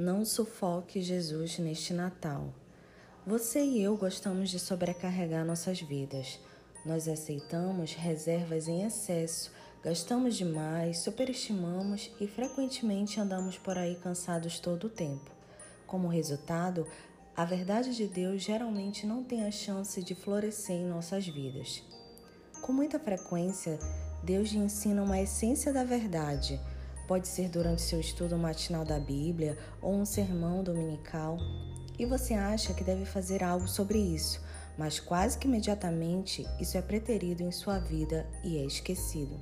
Não sufoque Jesus neste Natal. Você e eu gostamos de sobrecarregar nossas vidas. Nós aceitamos reservas em excesso, gastamos demais, superestimamos e frequentemente andamos por aí cansados todo o tempo. Como resultado, a verdade de Deus geralmente não tem a chance de florescer em nossas vidas. Com muita frequência, Deus lhe ensina uma essência da verdade Pode ser durante seu estudo matinal da Bíblia ou um sermão dominical, e você acha que deve fazer algo sobre isso, mas quase que imediatamente isso é preterido em sua vida e é esquecido.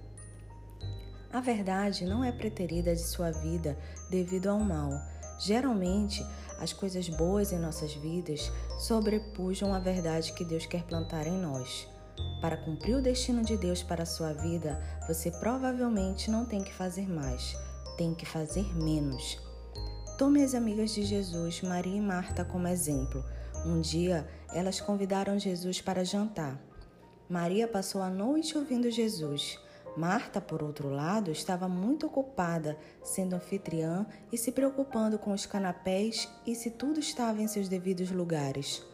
A verdade não é preterida de sua vida devido ao mal. Geralmente, as coisas boas em nossas vidas sobrepujam a verdade que Deus quer plantar em nós. Para cumprir o destino de Deus para a sua vida, você provavelmente não tem que fazer mais, tem que fazer menos. Tome as amigas de Jesus, Maria e Marta, como exemplo. Um dia, elas convidaram Jesus para jantar. Maria passou a noite ouvindo Jesus. Marta, por outro lado, estava muito ocupada, sendo anfitriã e se preocupando com os canapés e se tudo estava em seus devidos lugares.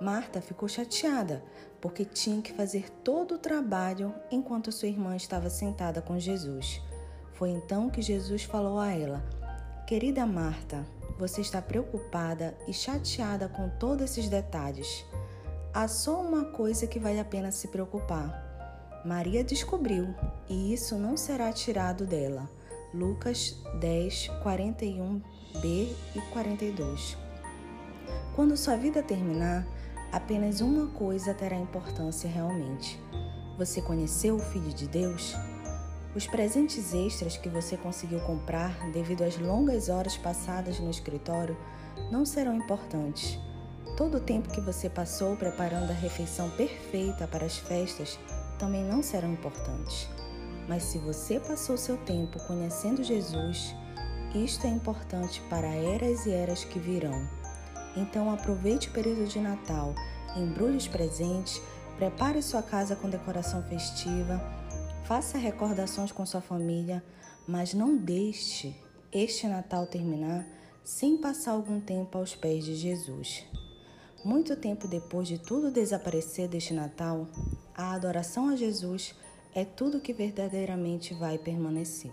Marta ficou chateada, porque tinha que fazer todo o trabalho enquanto sua irmã estava sentada com Jesus. Foi então que Jesus falou a ela: Querida Marta, você está preocupada e chateada com todos esses detalhes. Há só uma coisa que vale a pena se preocupar. Maria descobriu, e isso não será tirado dela. Lucas 10, 41b e 42. Quando sua vida terminar, apenas uma coisa terá importância realmente. Você conheceu o Filho de Deus? Os presentes extras que você conseguiu comprar devido às longas horas passadas no escritório não serão importantes. Todo o tempo que você passou preparando a refeição perfeita para as festas também não serão importantes. Mas se você passou seu tempo conhecendo Jesus, isto é importante para eras e eras que virão. Então aproveite o período de Natal, embrulhe os presentes, prepare sua casa com decoração festiva, faça recordações com sua família, mas não deixe este Natal terminar sem passar algum tempo aos pés de Jesus. Muito tempo depois de tudo desaparecer deste Natal, a adoração a Jesus é tudo que verdadeiramente vai permanecer.